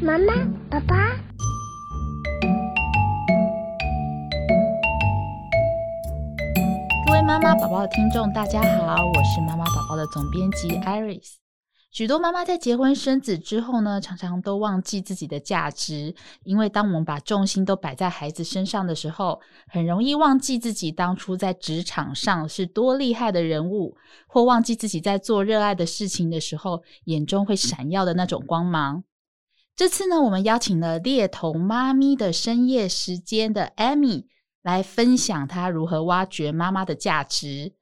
妈妈，爸爸。各位妈妈宝宝的听众，大家好，我是妈妈宝宝的总编辑 Iris。许多妈妈在结婚生子之后呢，常常都忘记自己的价值，因为当我们把重心都摆在孩子身上的时候，很容易忘记自己当初在职场上是多厉害的人物，或忘记自己在做热爱的事情的时候，眼中会闪耀的那种光芒。这次呢，我们邀请了猎头妈咪的深夜时间的 Amy 来分享她如何挖掘妈妈的价值。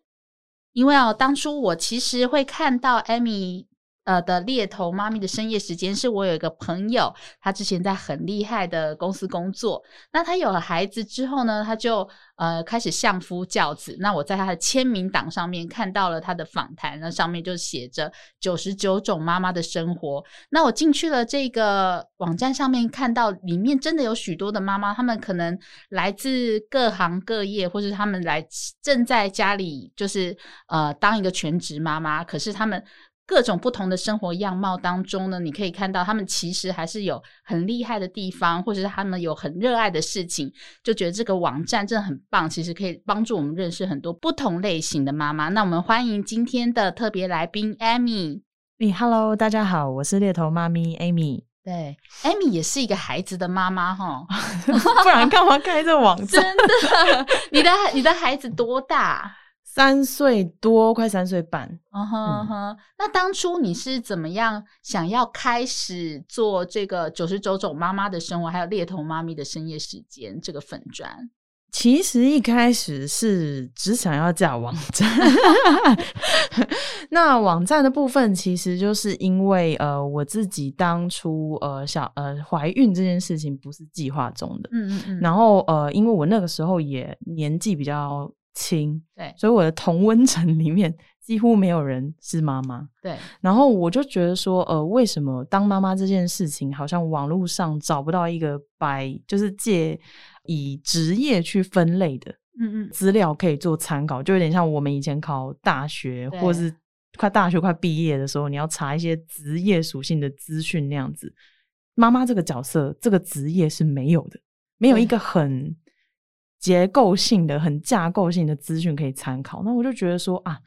因为哦，当初我其实会看到 Amy。呃的猎头妈咪的深夜时间，是我有一个朋友，他之前在很厉害的公司工作。那他有了孩子之后呢，他就呃开始相夫教子。那我在他的签名档上面看到了他的访谈，那上面就写着九十九种妈妈的生活。那我进去了这个网站上面，看到里面真的有许多的妈妈，他们可能来自各行各业，或是他们来正在家里就是呃当一个全职妈妈，可是他们。各种不同的生活样貌当中呢，你可以看到他们其实还是有很厉害的地方，或者是他们有很热爱的事情，就觉得这个网站真的很棒。其实可以帮助我们认识很多不同类型的妈妈。那我们欢迎今天的特别来宾 Amy。你 Hello，大家好，我是猎头妈咪 Amy。对，Amy 也是一个孩子的妈妈哈，不然干嘛开这网 站？真 的，你的你的孩子多大？三岁多，快三岁半。嗯哼嗯哼，那当初你是怎么样想要开始做这个九十九种妈妈的生活，还有猎头妈咪的深夜时间这个粉砖？其实一开始是只想要架网站。那网站的部分，其实就是因为呃，我自己当初呃小呃怀孕这件事情不是计划中的。嗯嗯嗯。然后呃，因为我那个时候也年纪比较。亲，对，所以我的同温层里面几乎没有人是妈妈，对。然后我就觉得说，呃，为什么当妈妈这件事情，好像网络上找不到一个白，就是借以职业去分类的，嗯嗯，资料可以做参考，就有点像我们以前考大学，或是快大学快毕业的时候，你要查一些职业属性的资讯那样子。妈妈这个角色，这个职业是没有的，没有一个很。结构性的、很架构性的资讯可以参考，那我就觉得说啊，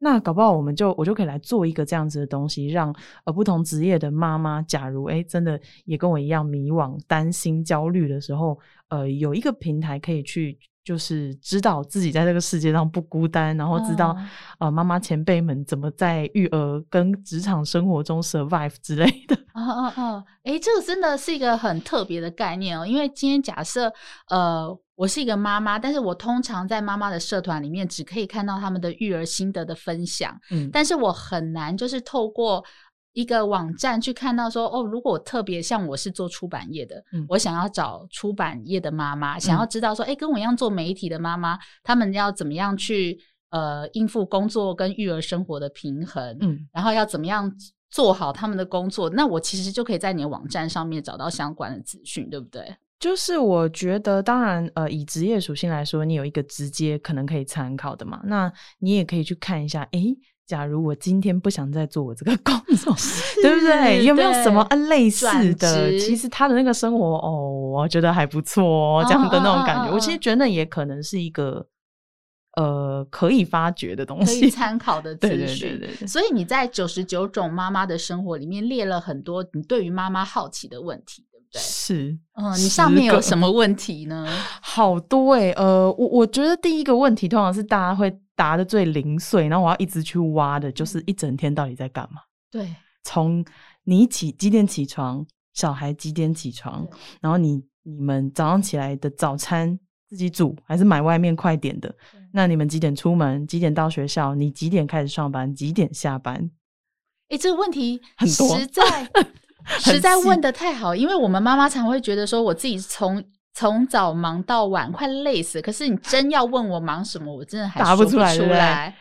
那搞不好我们就我就可以来做一个这样子的东西，让呃不同职业的妈妈，假如诶真的也跟我一样迷惘、担心、焦虑的时候，呃，有一个平台可以去。就是知道自己在这个世界上不孤单，然后知道、哦、呃妈妈前辈们怎么在育儿跟职场生活中 survive 之类的。啊啊啊！诶，这个真的是一个很特别的概念哦。因为今天假设呃我是一个妈妈，但是我通常在妈妈的社团里面只可以看到他们的育儿心得的分享，嗯，但是我很难就是透过。一个网站去看到说哦，如果我特别像我是做出版业的，嗯，我想要找出版业的妈妈，嗯，想要知道说，哎，跟我一样做媒体的妈妈，他们要怎么样去呃应付工作跟育儿生活的平衡，嗯，然后要怎么样做好他们的工作，那我其实就可以在你的网站上面找到相关的资讯，对不对？就是我觉得，当然，呃，以职业属性来说，你有一个直接可能可以参考的嘛，那你也可以去看一下，哎。假如我今天不想再做我这个工作，对不对？有没有什么类似的？其实他的那个生活哦，我觉得还不错哦，这样的那种感觉，我其实觉得那也可能是一个呃可以发掘的东西，可以参考的资讯。对对对对对。所以你在九十九种妈妈的生活里面列了很多你对于妈妈好奇的问题，对不对？是，嗯，你上面有什么问题呢？好多哎，呃，我我觉得第一个问题通常是大家会。答的最零碎，然后我要一直去挖的，就是一整天到底在干嘛？对，从你起几点起床，小孩几点起床，然后你你们早上起来的早餐自己煮还是买外面快点的？那你们几点出门？几点到学校？你几点开始上班？几点下班？诶，这个问题 很多，实在 实在问的太好，因为我们妈妈常会觉得说，我自己从。从早忙到晚，快累死。可是你真要问我忙什么，我真的还答不出来。出来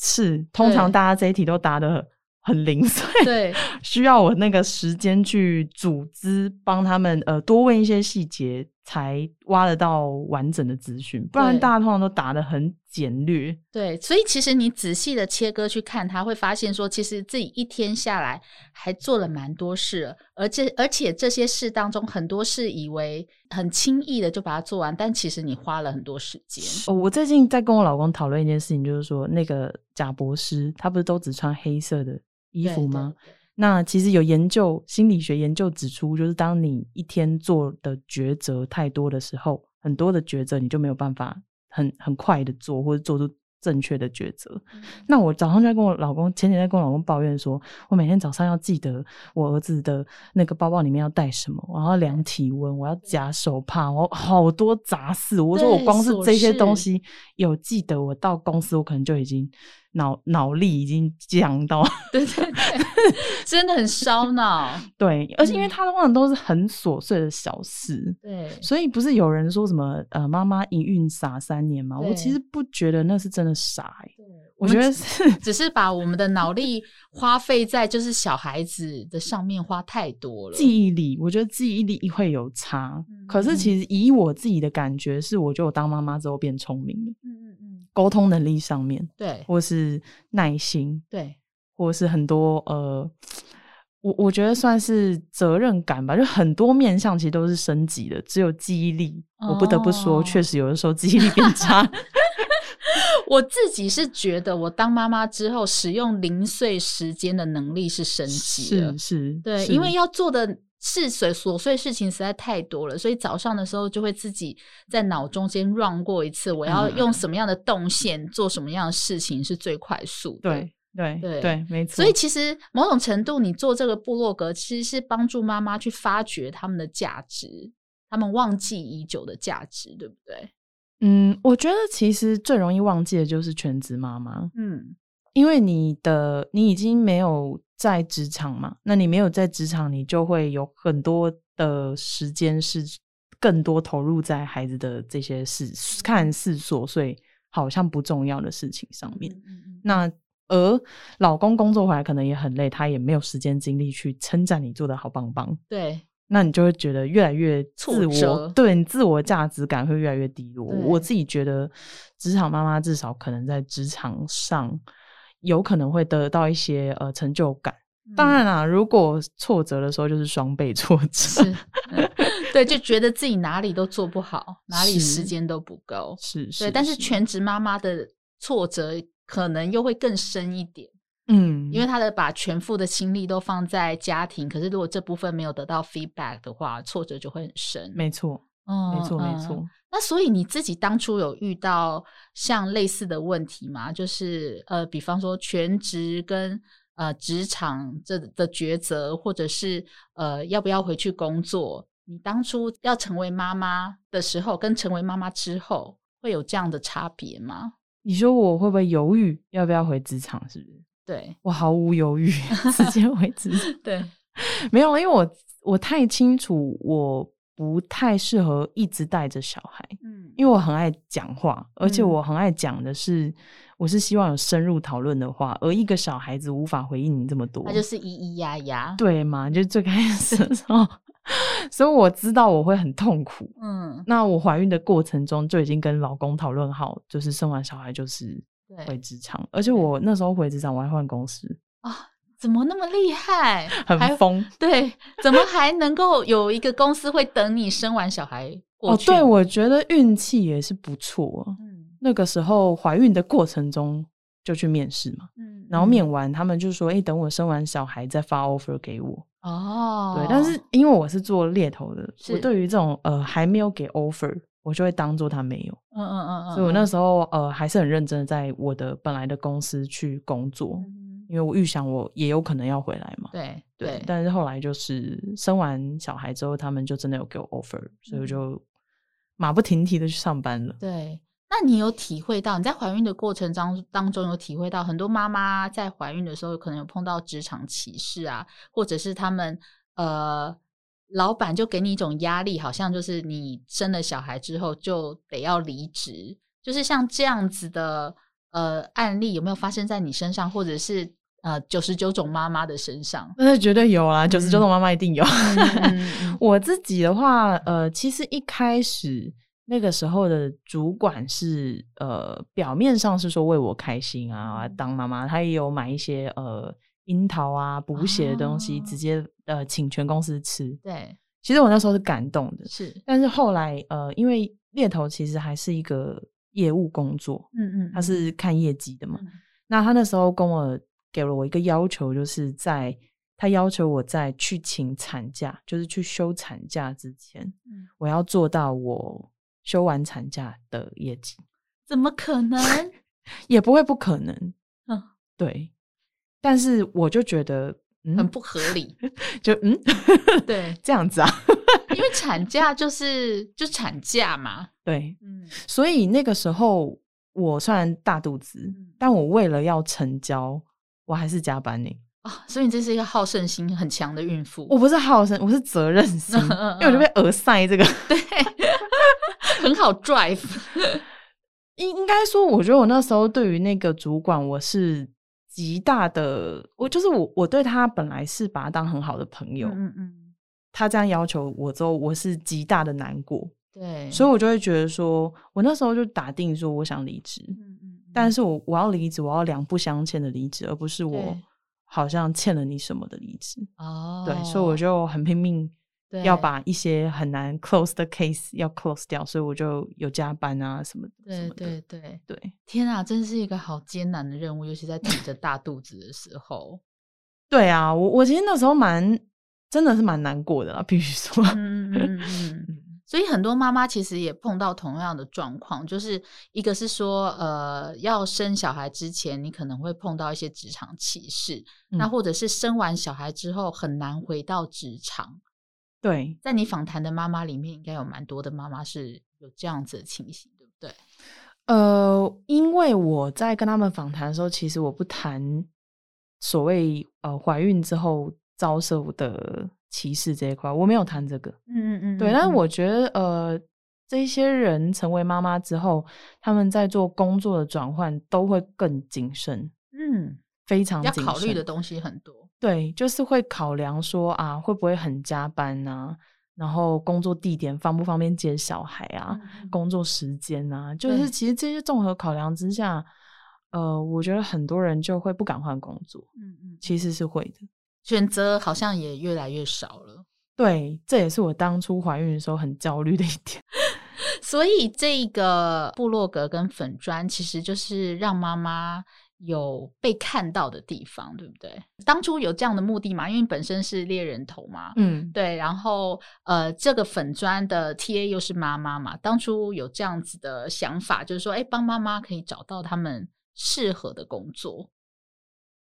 是，通常大家这一题都答的很零碎。对，需要我那个时间去组织，帮他们呃多问一些细节，才挖得到完整的资讯，不然大家通常都答得很简略。对，所以其实你仔细的切割去看，他会发现说，其实自己一天下来还做了蛮多事，而且而且这些事当中很多事以为很轻易的就把它做完，但其实你花了很多时间。哦，我最近在跟我老公讨论一件事情，就是说那个贾博士，他不是都只穿黑色的衣服吗？对对对那其实有研究，心理学研究指出，就是当你一天做的抉择太多的时候，很多的抉择你就没有办法很很快的做，或者做出正确的抉择。嗯、那我早上就在跟我老公，前几天在跟我老公抱怨说，我每天早上要记得我儿子的那个包包里面要带什么，我要量体温，我要夹手帕，我好多杂事。我说我光是这些东西有记得，我到公司我可能就已经。脑脑力已经降到，对对对，真的很烧脑。对，而且因为他的话都是很琐碎的小事，对，所以不是有人说什么呃，妈妈一孕傻三年嘛？我其实不觉得那是真的傻，欸，对，我觉得是 只是把我们的脑力花费在就是小孩子的上面花太多了。记忆力，我觉得记忆力会有差，嗯，可是其实以我自己的感觉是，我觉得我当妈妈之后变聪明了。嗯嗯嗯沟通能力上面，对，或是耐心，对，或是很多呃，我我觉得算是责任感吧，就很多面向其实都是升级的。只有记忆力，哦、我不得不说，确实有的时候记忆力变差。我自己是觉得，我当妈妈之后，使用零碎时间的能力是升级的，是是，对，因为要做的。事碎琐碎事情实在太多了，所以早上的时候就会自己在脑中先 run 过一次，我要用什么样的动线做什么样的事情是最快速的。对对对对，没错。所以其实某种程度，你做这个部落格，其实是帮助妈妈去发掘他们的价值，他们忘记已久的价值，对不对？嗯，我觉得其实最容易忘记的就是全职妈妈。嗯，因为你的你已经没有。在职场嘛，那你没有在职场，你就会有很多的时间是更多投入在孩子的这些事，看似琐碎，好像不重要的事情上面。嗯嗯嗯。那而老公工作回来可能也很累，他也没有时间精力去称赞你做的好棒棒。对，那你就会觉得越来越自我。对，你自我价值感会越来越低落。我自己觉得，职场妈妈至少可能在职场上。有可能会得到一些呃成就感，当然啦，如果挫折的时候就是双倍挫折，是对，就觉得自己哪里都做不好，哪里时间都不够，是，是，对。但是全职妈妈的挫折可能又会更深一点，嗯，因为他的把全副的心力都放在家庭，可是如果这部分没有得到 feedback 的话，挫折就会很深。没错，嗯，没错，没错。那所以你自己当初有遇到像类似的问题吗？就是呃，比方说全职跟呃职场这的抉择，或者是呃要不要回去工作？你当初要成为妈妈的时候，跟成为妈妈之后会有这样的差别吗？你说我会不会犹豫要不要回职场？是不是？对，我毫无犹豫，直接回职场。对，没有，因为我我太清楚我。不太适合一直带着小孩，嗯，因为我很爱讲话，而且我很爱讲的是，嗯、我是希望有深入讨论的话，而一个小孩子无法回应你这么多，他就是咿咿呀呀，对嘛？就最开始的时候，所以我知道我会很痛苦，嗯，那我怀孕的过程中就已经跟老公讨论好，就是生完小孩就是回职场，而且我那时候回职场我还换公司啊。怎么那么厉害？很疯疯，对，怎么还能够有一个公司会等你生完小孩过去？哦，对，我觉得运气也是不错。嗯，那个时候怀孕的过程中就去面试嘛，嗯，然后面完他们就说：“哎、欸，等我生完小孩再发 offer 给我。”哦，对，但是因为我是做猎头的，我对于这种呃还没有给 offer，我就会当做他没有。嗯嗯嗯嗯，所以我那时候呃还是很认真的在我的本来的公司去工作。嗯因为我预想我也有可能要回来嘛，对对，对，但是后来就是生完小孩之后，他们就真的有给我 offer，所以我就马不停蹄的去上班了。对，那你有体会到你在怀孕的过程当当中有体会到很多妈妈在怀孕的时候可能有碰到职场歧视啊，或者是他们呃老板就给你一种压力，好像就是你生了小孩之后就得要离职，就是像这样子的呃案例有没有发生在你身上，或者是？呃九十九种妈妈的身上？那绝对有啊，九十九种妈妈一定有。嗯、我自己的话，呃，其实一开始那个时候的主管是呃，表面上是说为我开心啊，当妈妈，他也有买一些呃樱桃啊补血的东西，哦、直接呃请全公司吃。对，其实我那时候是感动的，是。但是后来呃，因为猎头其实还是一个业务工作，嗯嗯，他是看业绩的嘛。嗯、那他那时候跟我。给了我一个要求，就是在他要求我在去请产假，就是去休产假之前，嗯，我要做到我休完产假的业绩。怎么可能？也不会不可能。嗯，对。但是我就觉得、嗯、很不合理。就嗯，对，这样子啊。因为产假就是就产假嘛。对，嗯。所以那个时候我虽然大肚子，嗯、但我为了要成交。我还是加班呢啊、哦，所以你这是一个好胜心很强的孕妇。我不是好胜，我是责任心，因为我就被耳塞这个，对，很好 drive。应应该说，我觉得我那时候对于那个主管，我是极大的，我就是我，我对他本来是把他当很好的朋友，嗯嗯，他这样要求我之后，我是极大的难过，对，所以我就会觉得说，我那时候就打定说我想离职，嗯嗯。但是我我要离职，我要两不相欠的离职，而不是我好像欠了你什么的离职。哦，对，所以我就很拼命要把一些很难 close 的 case 要 close 掉，所以我就有加班啊什么的。对对对对，天啊，真是一个好艰难的任务，尤其在挺着大肚子的时候。对啊，我我其实那时候蛮真的是蛮难过的啦，必须说。嗯嗯嗯。所以很多妈妈其实也碰到同样的状况，就是一个是说，呃，要生小孩之前，你可能会碰到一些职场歧视，嗯，那或者是生完小孩之后很难回到职场。对，在你访谈的妈妈里面，应该有蛮多的妈妈是有这样子的情形，对不对？呃，因为我在跟他们访谈的时候，其实我不谈所谓呃怀孕之后遭受的。歧视这一块，我没有谈这个。嗯嗯嗯，对。但是我觉得，呃，这些人成为妈妈之后，他们在做工作的转换都会更谨慎。嗯，非常，要考虑的东西很多。对，就是会考量说啊，会不会很加班啊？然后工作地点方不方便接小孩啊？嗯、工作时间啊？就是其实这些综合考量之下，呃，我觉得很多人就会不敢换工作。嗯嗯，其实是会的。选择好像也越来越少了，对，这也是我当初怀孕的时候很焦虑的一点。所以这个部落格跟粉砖，其实就是让妈妈有被看到的地方，对不对？当初有这样的目的嘛？因为本身是猎人头嘛，嗯，对。然后呃，这个粉砖的 TA 又是妈妈嘛，当初有这样子的想法，就是说，哎，帮妈妈可以找到他们适合的工作，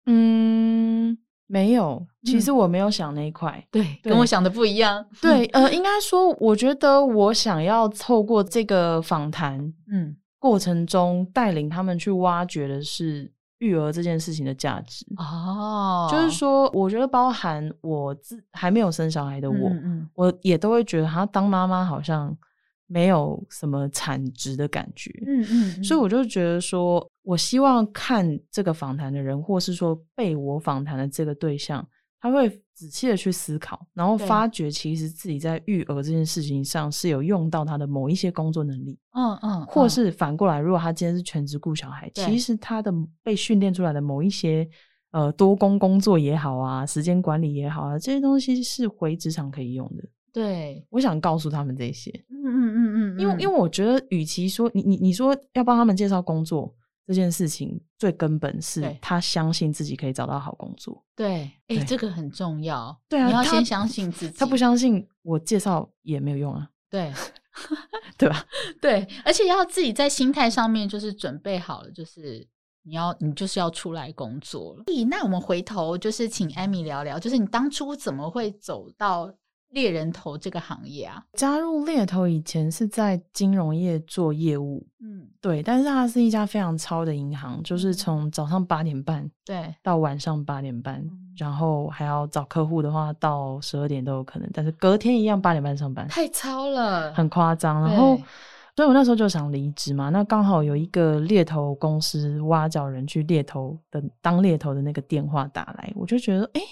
嗯。没有，其实我没有想那一块，嗯，对，跟我想的不一样。对，呃，应该说，我觉得我想要透过这个访谈，嗯，过程中带领他们去挖掘的是育儿这件事情的价值。哦，就是说，我觉得包含我自还没有生小孩的我，嗯嗯，我也都会觉得，他当妈妈好像。没有什么产值的感觉，嗯嗯，所以我就觉得说，我希望看这个访谈的人，或是说被我访谈的这个对象，他会仔细的去思考，然后发觉其实自己在育儿这件事情上是有用到他的某一些工作能力，嗯嗯，或是反过来，如果他今天是全职顾小孩，其实他的被训练出来的某一些呃多工工作也好啊，时间管理也好啊，这些东西是回职场可以用的。对，我想告诉他们这些，嗯嗯嗯嗯，因为因为我觉得，与其说你你你说要帮他们介绍工作这件事情，最根本是他相信自己可以找到好工作。对，哎，这个很重要。对啊，你要先相信自己。他不相信我介绍也没有用啊。对，对吧？对，而且要自己在心态上面就是准备好了，就是你要你就是要出来工作了。那我们回头就是请艾米聊聊，就是你当初怎么会走到猎人头这个行业啊，加入猎头以前是在金融业做业务，嗯，对，但是它是一家非常超的银行，就是从早上八点半对。到晚上八点半，嗯，然后还要找客户的话到十二点都有可能，但是隔天一样八点半上班，太超了，很夸张。然后所以我那时候就想离职嘛。那刚好有一个猎头公司挖角人去猎头的当猎头的那个电话打来，我就觉得，哎、欸，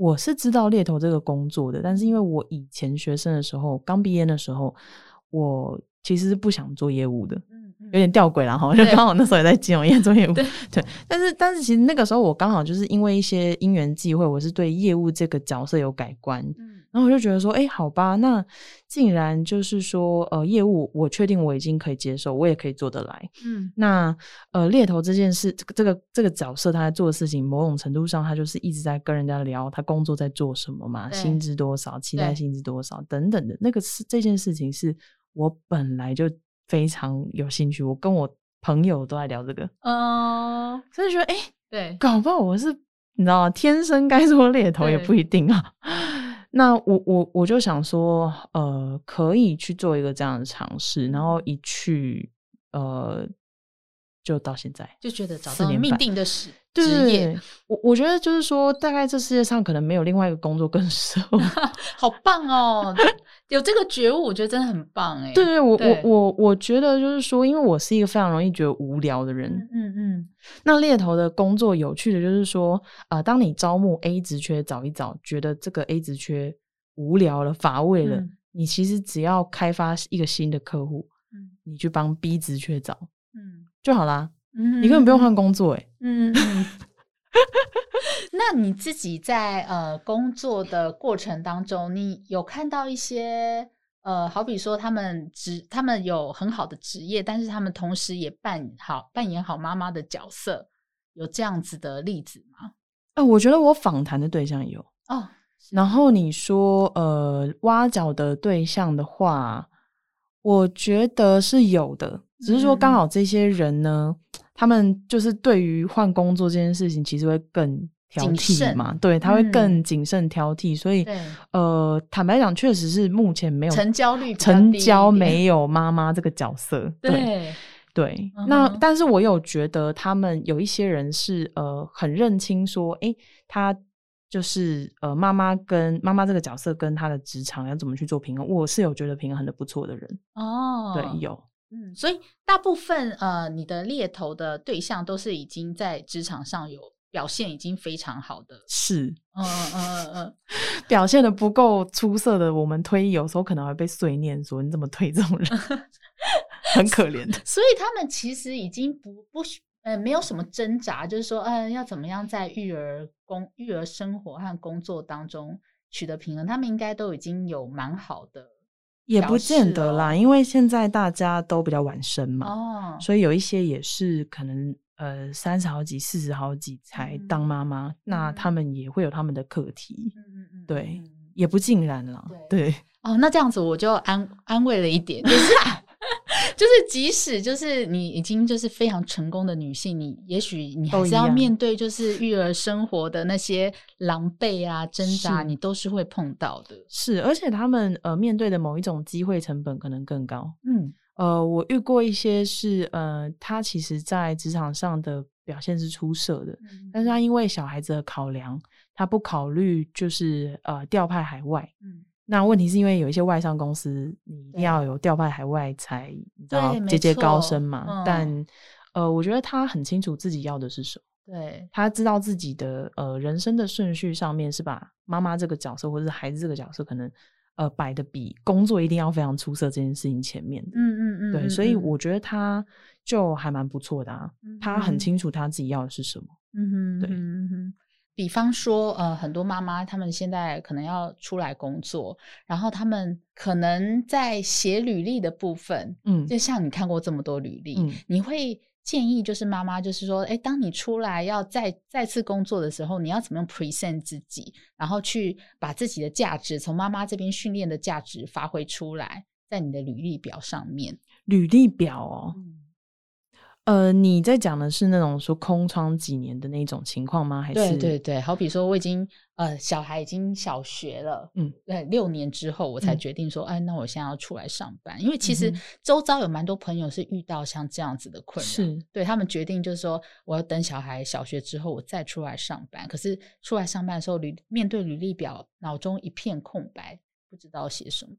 我是知道猎头这个工作的，但是因为我以前学生的时候，刚毕业的时候，我其实是不想做业务的。有点吊诡了哈，就刚好那时候也在金融业做业务，对，对，但是但是其实那个时候我刚好就是因为一些因缘际会，我是对业务这个角色有改观，嗯，然后我就觉得说，哎、欸，好吧，那竟然就是说，呃，业务我确定我已经可以接受，我也可以做得来，嗯，那呃，猎头这件事，这个这个这个角色他在做的事情，某种程度上他就是一直在跟人家聊他工作在做什么嘛，薪资多少，期待薪资多少等等的，那个是这件事情是我本来就。非常有兴趣，我跟我朋友都在聊这个，嗯，所以说，哎、欸，对，搞不好我是你知道天生该做猎头也不一定啊。那我我我就想说，呃，可以去做一个这样的尝试，然后一去，呃。就到现在就觉得找到命定的事职业，我我觉得就是说，大概这世界上可能没有另外一个工作更适合。好棒哦，有这个觉悟，我觉得真的很棒哎。对对，我我我我觉得就是说，因为我是一个非常容易觉得无聊的人。嗯嗯，嗯。那猎头的工作有趣的就是说，啊、呃，当你招募 A 职缺找一找，觉得这个 A 职缺无聊了、乏味了，嗯、你其实只要开发一个新的客户，嗯，你去帮 B 职缺找，嗯。就好啦，嗯，你根本不用换工作，欸，嗯，嗯那你自己在呃工作的过程当中，你有看到一些呃，好比说他们职，他们有很好的职业，但是他们同时也扮好扮演好妈妈的角色，有这样子的例子吗？啊、呃，我觉得我访谈的对象有哦，然后你说呃挖角的对象的话，我觉得是有的。只是说，刚好这些人呢，嗯、他们就是对于换工作这件事情，其实会更挑剔嘛。对，他会更谨慎挑剔。嗯、所以，呃，坦白讲，确实是目前没有成交率，成交没有妈妈这个角色。对对，对嗯、那但是我有觉得，他们有一些人是呃很认清说，哎，他就是呃妈妈跟妈妈这个角色跟他的职场要怎么去做平衡。我是有觉得平衡的不错的人哦。对，有。嗯，所以大部分呃，你的猎头的对象都是已经在职场上有表现已经非常好的，是，嗯嗯嗯嗯，表现的不够出色的，我们推有时候可能会被碎念说你怎么推这种人，很可怜的。所以他们其实已经不不呃没有什么挣扎，就是说呃要怎么样在育儿工育儿生活和工作当中取得平衡，他们应该都已经有蛮好的。也不见得啦，因为现在大家都比较晚生嘛，哦，所以有一些也是可能呃三十好几、四十好几才当妈妈，嗯，那他们也会有他们的课题，嗯嗯对，也不尽然了，对，对。哦，那这样子我就安安慰了一点，就是。就是即使就是你已经就是非常成功的女性，你也许你还是要面对就是育儿生活的那些狼狈啊挣扎，你都是会碰到的。是，而且他们呃面对的某一种机会成本可能更高。嗯，呃，我遇过一些是呃，他其实在职场上的表现是出色的，嗯，但是他因为小孩子的考量，他不考虑就是呃调派海外。嗯。那问题是因为有一些外商公司，你一定要有调派海外才你知道节节高升嘛。嗯、但呃，我觉得他很清楚自己要的是什么，对，他知道自己的呃人生的顺序上面是把妈妈这个角色或者是孩子这个角色可能呃摆的比工作一定要非常出色这件事情前面的。嗯嗯嗯，对，所以我觉得他就还蛮不错的啊，嗯、他很清楚他自己要的是什么。嗯哼，对。嗯哼比方说，呃，很多妈妈她们现在可能要出来工作，然后她们可能在写履历的部分，嗯，就像你看过这么多履历，嗯，你会建议就是妈妈，就是说，哎，当你出来要再再次工作的时候，你要怎么样 present 自己，然后去把自己的价值从妈妈这边训练的价值发挥出来，在你的履历表上面。履历表哦。嗯呃，你在讲的是那种说空窗几年的那种情况吗？还是对对对，好比说我已经呃小孩已经小学了，嗯，对，六年之后我才决定说，嗯、哎，那我现在要出来上班。因为其实周遭有蛮多朋友是遇到像这样子的困扰，是对他们决定就是说，我要等小孩小学之后我再出来上班。可是出来上班的时候，履面对履历表，脑中一片空白，不知道写什么。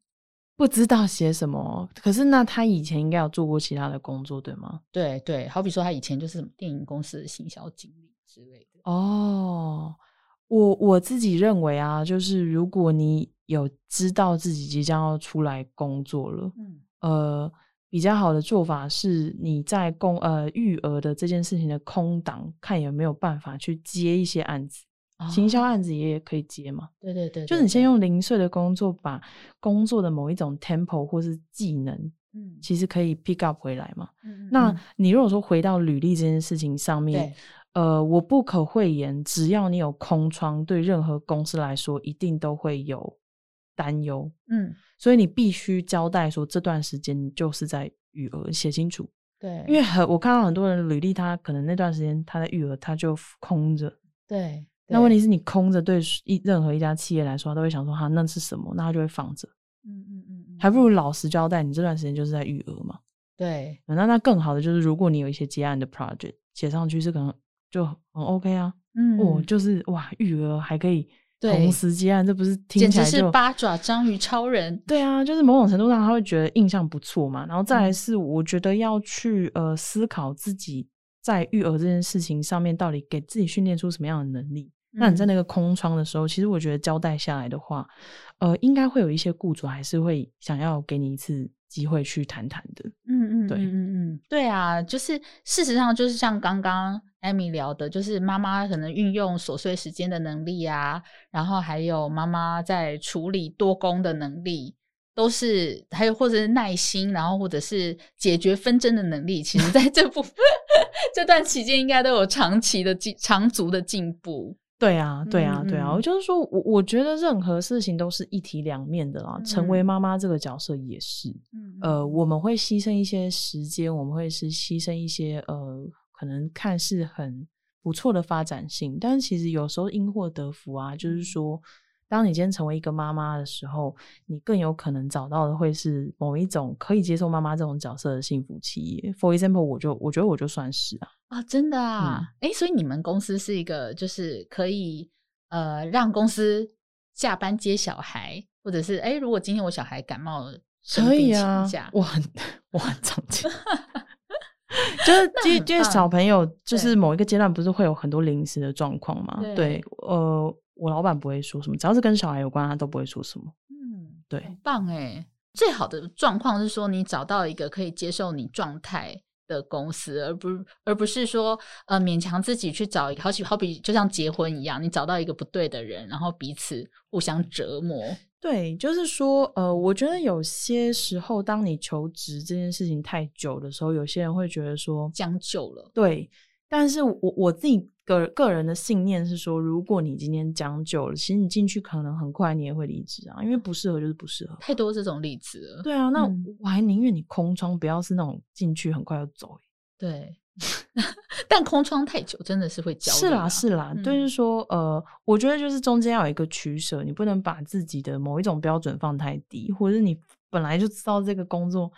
不知道写什么。可是那他以前应该有做过其他的工作，对吗？对对，好比说他以前就是什么电影公司的行销经理之类的。哦，我我自己认为啊，就是如果你有知道自己即将要出来工作了，嗯，呃。比较好的做法是，你在工呃育儿的这件事情的空档，看有没有办法去接一些案子，哦、行销案子也可以接嘛。对对，对就是你先用零碎的工作，把工作的某一种 tempo 或是技能，嗯，其实可以 pick up 回来嘛。嗯，那你如果说回到履历这件事情上面，呃，我不可讳言，只要你有空窗，对任何公司来说，一定都会有担忧。嗯。所以你必须交代说，这段时间你就是在余额，写清楚。对，因为很我看到很多人履历，他可能那段时间他在余额，他就空着。对。那问题是你空着，对一任何一家企业来说，他都会想说，哈，那是什么？那他就会放着。嗯嗯嗯，还不如老实交代，你这段时间就是在育儿嘛。对。那那更好的就是，如果你有一些接案的 project 写上去，是可能就很 OK 啊。嗯。哦，就是哇，育儿还可以。同时接案，这不是听起来简直是八爪章鱼超人？对啊，就是某种程度上他会觉得印象不错嘛。然后再来是，我觉得要去呃思考自己在育儿这件事情上面到底给自己训练出什么样的能力。嗯、那你在那个空窗的时候，其实我觉得交代下来的话，呃，应该会有一些雇主还是会想要给你一次机会去谈谈的。嗯嗯，对，嗯嗯嗯，对啊，就是事实上就是像刚刚。艾米聊的就是妈妈可能运用琐碎时间的能力啊，然后还有妈妈在处理多工的能力，都是还有或者是耐心，然后或者是解决纷争的能力，其实在这部 这段期间应该都有长期的进长足的进步。对啊，对啊，对啊，我、嗯、就是说我我觉得任何事情都是一体两面的啦，嗯、成为妈妈这个角色也是，嗯、呃，我们会牺牲一些时间，我们会是牺牲一些呃。可能看似很不错的发展性，但是其实有时候因祸得福啊。就是说，当你今天成为一个妈妈的时候，你更有可能找到的会是某一种可以接受妈妈这种角色的幸福企业。For example，我就我觉得我就算是啊啊，真的啊，哎、嗯欸，所以你们公司是一个就是可以呃让公司下班接小孩，或者是哎、欸，如果今天我小孩感冒了，可以啊，我很我很常见。就是，因为因为小朋友就是某一个阶段，不是会有很多临时的状况嘛？对，对，呃，我老板不会说什么，只要是跟小孩有关，他都不会说什么。嗯，对，很棒哎！最好的状况是说，你找到一个可以接受你状态的公司，而不而不是说呃勉强自己去找一个，好比好比就像结婚一样，你找到一个不对的人，然后彼此互相折磨。对，就是说，呃，我觉得有些时候，当你求职这件事情太久的时候，有些人会觉得说将就了。对，但是我我自己个个人的信念是说，如果你今天将就了，其实你进去可能很快你也会离职啊，因为不适合就是不适合。太多这种例子了。对啊，那我还宁愿你空窗，不要是那种进去很快就走。对。但空窗太久真的是会焦虑。是啦，是啦，嗯、就是说，呃，我觉得就是中间要有一个取舍，你不能把自己的某一种标准放太低，或者是你本来就知道这个工作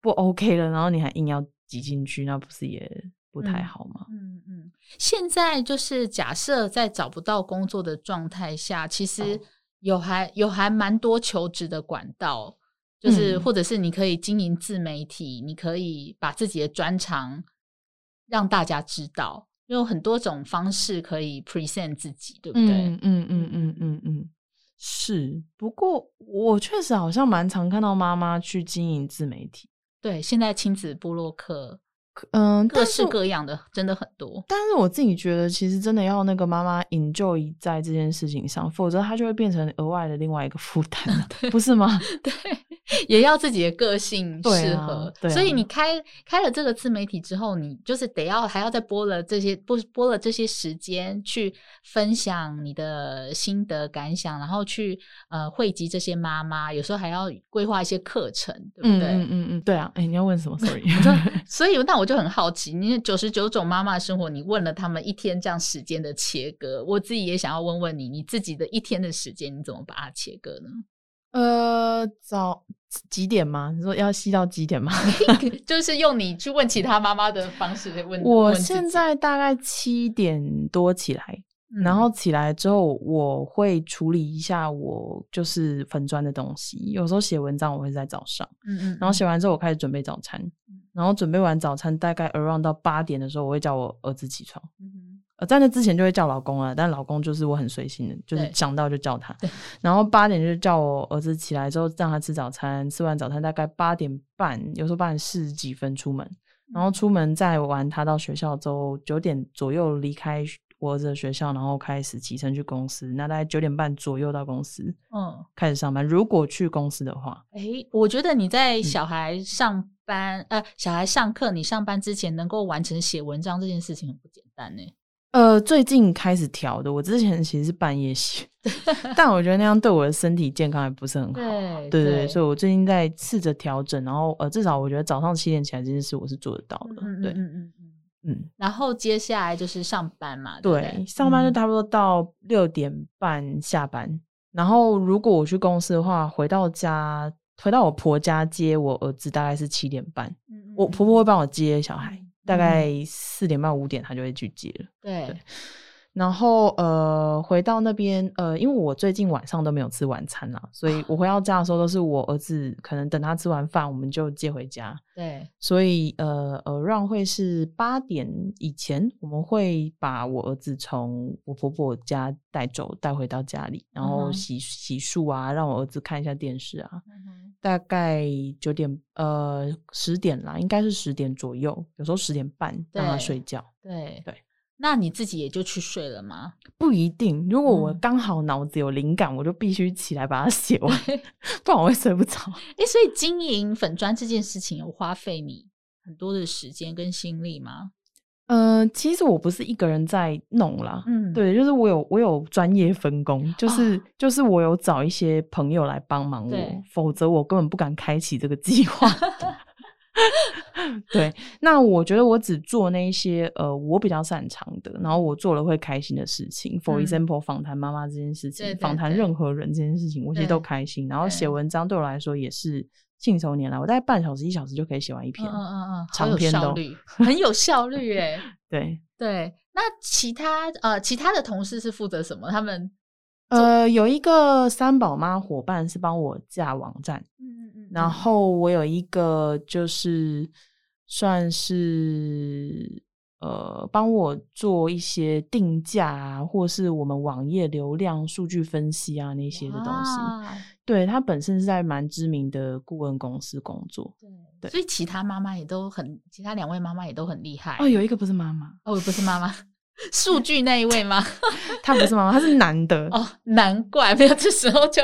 不 OK 了，然后你还硬要挤进去，那不是也不太好吗？嗯嗯，嗯。现在就是假设在找不到工作的状态下，其实有还有还蛮多求职的管道，就是或者是你可以经营自媒体，你可以把自己的专长。让大家知道，有很多种方式可以 present 自己，对不对？嗯嗯嗯嗯嗯嗯，是。不过我确实好像蛮常看到妈妈去经营自媒体。对，现在亲子部落客。嗯，各式各样的真的很多，但是我自己觉得，其实真的要那个妈妈 enjoy 在这件事情上，否则她就会变成额外的另外一个负担，不是吗？对，也要自己的个性适合。对啊，所以你开开了这个自媒体之后，你就是得要还要再播了这些播播了这些时间去分享你的心得感想，然后去呃汇集这些妈妈，有时候还要规划一些课程，对不对？嗯嗯嗯，对啊。哎，你要问什么？Sorry，所以那我。我就很好奇，你九十九种妈妈的生活，你问了他们一天这样时间的切割，我自己也想要问问你，你自己的一天的时间你怎么把它切割呢？呃，早几点吗？你说要吸到几点吗？就是用你去问其他妈妈的方式问。我现在大概七点多起来，嗯、然后起来之后，我会处理一下我就是粉砖的东西。有时候写文章，我会在早上，嗯嗯。然后写完之后，我开始准备早餐。嗯、然后准备完早餐，大概 around 到八点的时候，我会叫我儿子起床。呃，在那之前就会叫老公啊，但老公就是我很随性的，就是想到就叫他。然后八点就叫我儿子起来之后，让他吃早餐。吃完早餐，大概八点半，有时候八点四十几分出门。然后出门再玩他到学校之后，九点左右离开。我儿子的学校，然后开始启程去公司，那大概九点半左右到公司，嗯，开始上班。如果去公司的话，哎、欸，我觉得你在小孩上班，嗯、呃，小孩上课，你上班之前能够完成写文章这件事情很不简单呢。呃，最近开始调的，我之前其实是半夜写，但我觉得那样对我的身体健康也不是很好。对对对，所以我最近在试着调整，然后呃，至少我觉得早上七点起来这件事我是做得到的。嗯对，嗯嗯嗯。嗯，然后接下来就是上班嘛，对，对，对，上班就差不多到六点半下班。嗯、然后如果我去公司的话，回到家，回到我婆家接我儿子，大概是七点半。我婆婆会帮我接小孩，嗯、大概四点半五点，他就会去接了。对。对然后呃，回到那边呃，因为我最近晚上都没有吃晚餐啦，所以我回到家的时候都是我儿子，可能等他吃完饭，我们就接回家。对，所以呃呃，让会是八点以前，我们会把我儿子从我婆婆家带走，带回到家里，然后洗洗漱啊，让我儿子看一下电视啊。嗯、大概九点呃十点啦，应该是十点左右，有时候十点半让他睡觉。对对。对那你自己也就去睡了吗？不一定，如果我刚好脑子有灵感，嗯、我就必须起来把它 写完，不然我会睡不着。哎、欸，所以经营粉砖这件事情有花费你很多的时间跟心力吗？嗯、呃，其实我不是一个人在弄啦，嗯，对，就是我有我有专业分工，就是、哦、就是我有找一些朋友来帮忙我，否则我根本不敢开启这个计划。对，那我觉得我只做那些呃我比较擅长的，然后我做了会开心的事情。For example，访谈妈妈这件事情，访谈任何人这件事情，我其实都开心。然后写文章对我来说也是信手拈来，我大概半小时一小时就可以写完一篇，嗯嗯嗯，长篇都 很有效率哎。对 对，那其他呃其他的同事是负责什么？他们呃有一个三宝妈伙伴是帮我架网站，嗯嗯嗯，然后我有一个就是。算是呃，帮我做一些定价啊，或是我们网页流量数据分析啊那些的东西。哇对，他本身是在蛮知名的顾问公司工作。对，对，所以其他妈妈也都很，其他两位妈妈也都很厉害。哦，有一个不是妈妈，哦，不是妈妈。数据那一位吗？他不是妈妈，他是男的哦，难怪没有。这时候就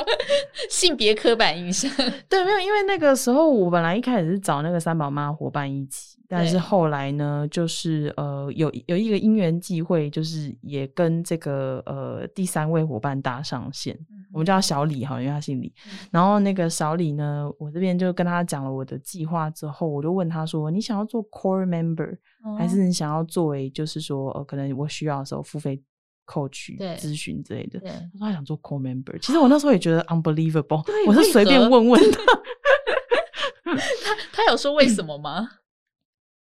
性别刻板印象，对，没有，因为那个时候我本来一开始是找那个三宝妈伙伴一起，但是后来呢，就是呃，有有一个因缘际会，就是也跟这个呃第三位伙伴搭上线，嗯、我们叫小李哈，因为他姓李。嗯、然后那个小李呢，我这边就跟他讲了我的计划之后，我就问他说：“你想要做 core member，、哦、还是你想要作为就是说呃可能？”我需要的时候付费 coach 咨询之类的，他说他想做 core member，其实我那时候也觉得 unbelievable，对我是随便 问问的。他他有说为什么吗？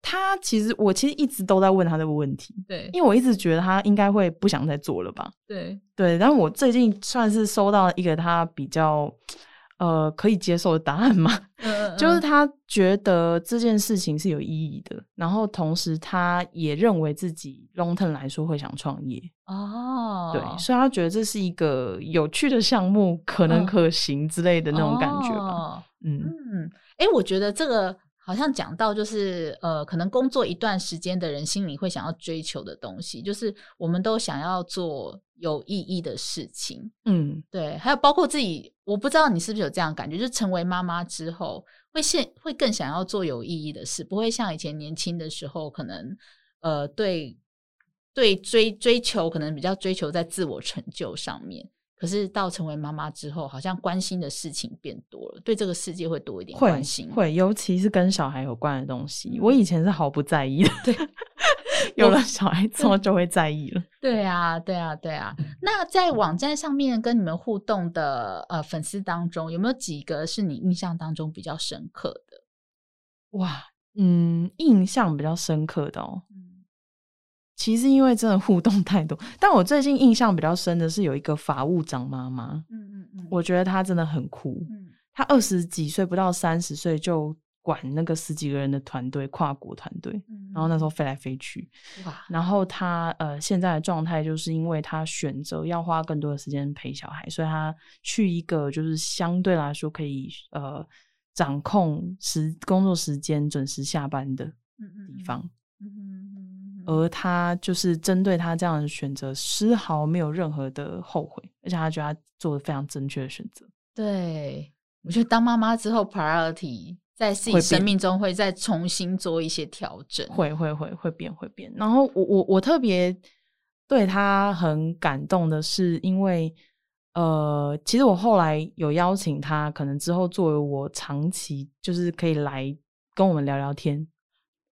他其实我其实一直都在问他这个问题，对，因为我一直觉得他应该会不想再做了吧，对对。然后我最近算是收到一个他比较。呃，可以接受的答案嘛？嗯嗯，就是他觉得这件事情是有意义的，然后同时他也认为自己 long term 来说会想创业哦，对，所以他觉得这是一个有趣的项目，可能可行之类的那种感觉吧。哦、嗯嗯，哎、欸，我觉得这个。好像讲到就是呃，可能工作一段时间的人心里会想要追求的东西，就是我们都想要做有意义的事情。嗯，对。还有包括自己，我不知道你是不是有这样感觉，就是成为妈妈之后，会现会更想要做有意义的事，不会像以前年轻的时候，可能呃，对对追追求，可能比较追求在自我成就上面。可是到成为妈妈之后，好像关心的事情变多了，对这个世界会多一点关心。会，会，尤其是跟小孩有关的东西，嗯、我以前是毫不在意的。对，有了小孩之后就会在意了。对啊，对啊，对啊。那在网站上面跟你们互动的呃粉丝当中，有没有几个是你印象当中比较深刻的？哇，嗯，印象比较深刻的哦。其实因为真的互动太多，但我最近印象比较深的是有一个法务长妈妈，嗯嗯嗯，我觉得她真的很酷，嗯，她二十几岁不到三十岁就管那个十几个人的团队，跨国团队，嗯，然后那时候飞来飞去，哇，然后她呃现在的状态就是因为她选择要花更多的时间陪小孩，所以她去一个就是相对来说可以呃掌控时工作时间、准时下班的地方，嗯嗯。嗯而他就是针对他这样的选择，丝毫没有任何的后悔，而且他觉得他做的非常正确的选择。对，我觉得当妈妈之后，priority 在自己生命中会再重新做一些调整，会会会会变会变。然后我我我特别对他很感动的是，因为呃，其实我后来有邀请他，可能之后作为我长期就是可以来跟我们聊聊天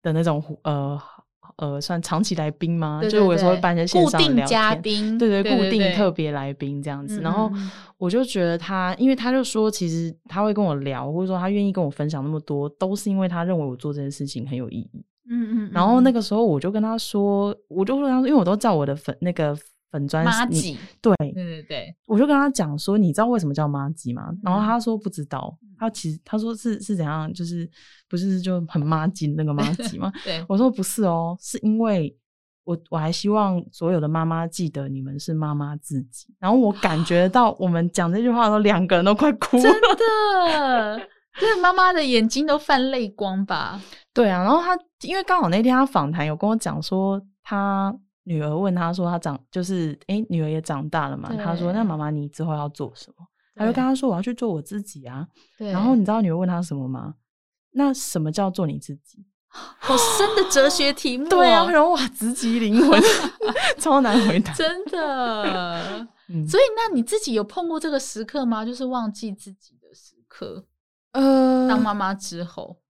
的那种呃。呃，算长期来宾吗？对对对，就是我有时候会办一些线上聊天，固定嘉宾，对对，对，固定特别来宾这样子。然后我就觉得他，因为他就说，其实他会跟我聊，或者说他愿意跟我分享那么多，都是因为他认为我做这件事情很有意义。嗯嗯。然后那个时候我就跟他说，我就跟他说，因为我都照我的粉那个。粉专麻吉，对对对对，我就跟他讲说，你知道为什么叫妈吉吗？然后他说不知道，他其实他说是是怎样，就是不是就很妈吉那个妈吉吗？对，我说不是哦，是因为我我还希望所有的妈妈记得你们是妈妈自己。然后我感觉到我们讲这句话的时候，两个人都快哭了，真的，就是妈妈的眼睛都泛泪光吧？对啊，然后他因为刚好那天他访谈有跟我讲说他。女儿问他说：“他长就是哎、欸，女儿也长大了嘛？”他说：“那妈妈，你之后要做什么？”他就跟他说：“我要去做我自己啊。”对。然后你知道女儿问他什么吗？那什么叫做你自己？好深的哲学题目。对啊，然后哇，直击灵魂，超难回答。真的。嗯。所以，那你自己有碰过这个时刻吗？就是忘记自己的时刻。呃，当妈妈之后，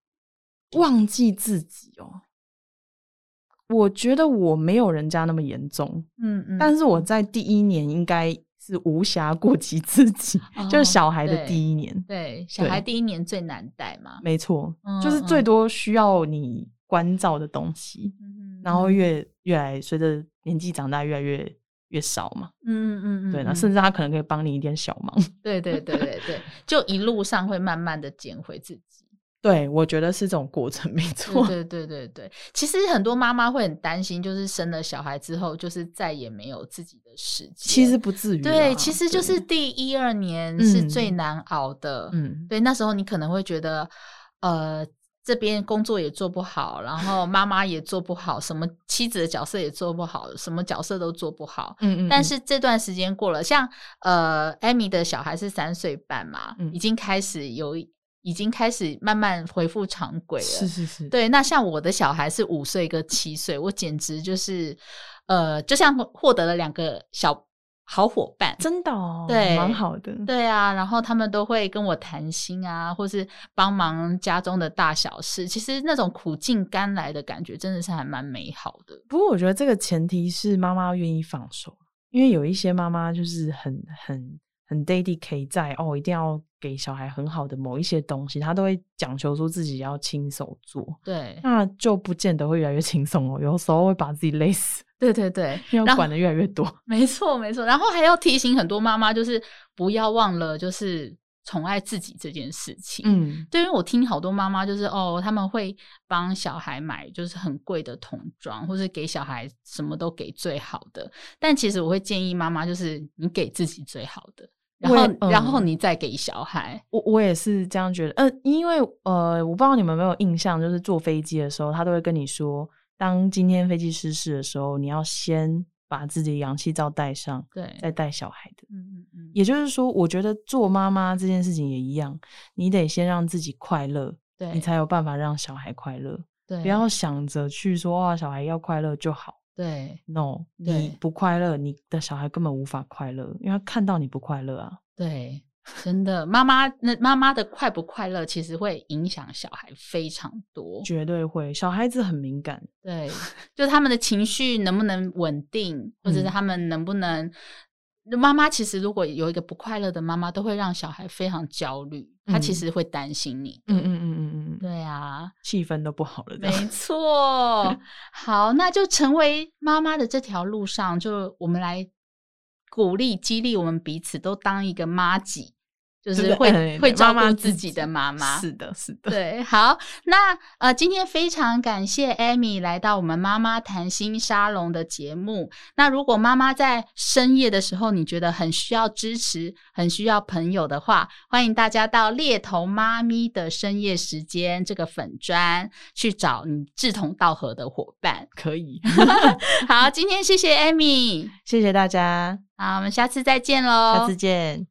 忘记自己哦。我觉得我没有人家那么严重，嗯嗯，但是我在第一年应该是无暇顾及自己，哦、就是小孩的第一年，对，对小孩第一年最难带嘛，没错，嗯、就是最多需要你关照的东西，嗯、然后越越来随着年纪长大越来越越少嘛，嗯嗯嗯，对，那甚至他可能可以帮你一点小忙，对对对对对，就一路上会慢慢的捡回自己。对，我觉得是这种过程，没错。对对对对，其实很多妈妈会很担心，就是生了小孩之后，就是再也没有自己的时间。其实不至于。对，其实就是第一二年是最难熬的。嗯，对，那时候你可能会觉得，呃，这边工作也做不好，然后妈妈也做不好，什么妻子的角色也做不好，什么角色都做不好。嗯嗯。但是这段时间过了，像呃，艾米的小孩是三岁半嘛，嗯，已经开始有。已经开始慢慢恢复常轨了。是是是，对。那像我的小孩是五岁跟七岁，我简直就是，呃，就像获得了两个小好伙伴，真的哦，对，蛮好的。对啊，然后他们都会跟我谈心啊，或是帮忙家中的大小事。其实那种苦尽甘来的感觉，真的是还蛮美好的。不过我觉得这个前提是妈妈愿意放手，因为有一些妈妈就是很很很 dedicate 在哦，一定要。给小孩很好的某一些东西，他都会讲求说自己要亲手做，对，那就不见得会越来越轻松哦。有时候会把自己累死，对对对，要管的越来越多。没错没错，然后还要提醒很多妈妈，就是不要忘了，就是宠爱自己这件事情。嗯，对，因为我听好多妈妈就是哦，他们会帮小孩买就是很贵的童装，或是给小孩什么都给最好的，但其实我会建议妈妈，就是你给自己最好的。然后，嗯、然后你再给小孩。我我也是这样觉得。呃，因为呃，我不知道你们有没有印象，就是坐飞机的时候，他都会跟你说，当今天飞机失事的时候，你要先把自己的氧气罩戴上，对，再带小孩的。嗯嗯嗯。也就是说，我觉得做妈妈这件事情也一样，你得先让自己快乐，对，你才有办法让小孩快乐。对，不要想着去说哇，小孩要快乐就好。对，no，你不快乐，你的小孩根本无法快乐，因为他看到你不快乐啊。对，真的，妈妈那妈妈的快不快乐，其实会影响小孩非常多，绝对会。小孩子很敏感，对，就他们的情绪能不能稳定，或者是他们能不能，嗯、妈妈其实如果有一个不快乐的妈妈，都会让小孩非常焦虑，他其实会担心你。嗯嗯嗯嗯嗯对啊，气氛都不好了。没错，好，那就成为妈妈的这条路上，就我们来鼓励、激励我们彼此，都当一个妈吉。就是会 会照顾自己的妈妈，是的，是的，对，好，那呃，今天非常感谢 Amy 来到我们妈妈谈心沙龙的节目。那如果妈妈在深夜的时候，你觉得很需要支持，很需要朋友的话，欢迎大家到猎头妈咪的深夜时间这个粉专去找你志同道合的伙伴，可以。好，今天谢谢 Amy，谢谢大家，好，我们下次再见喽，下次见。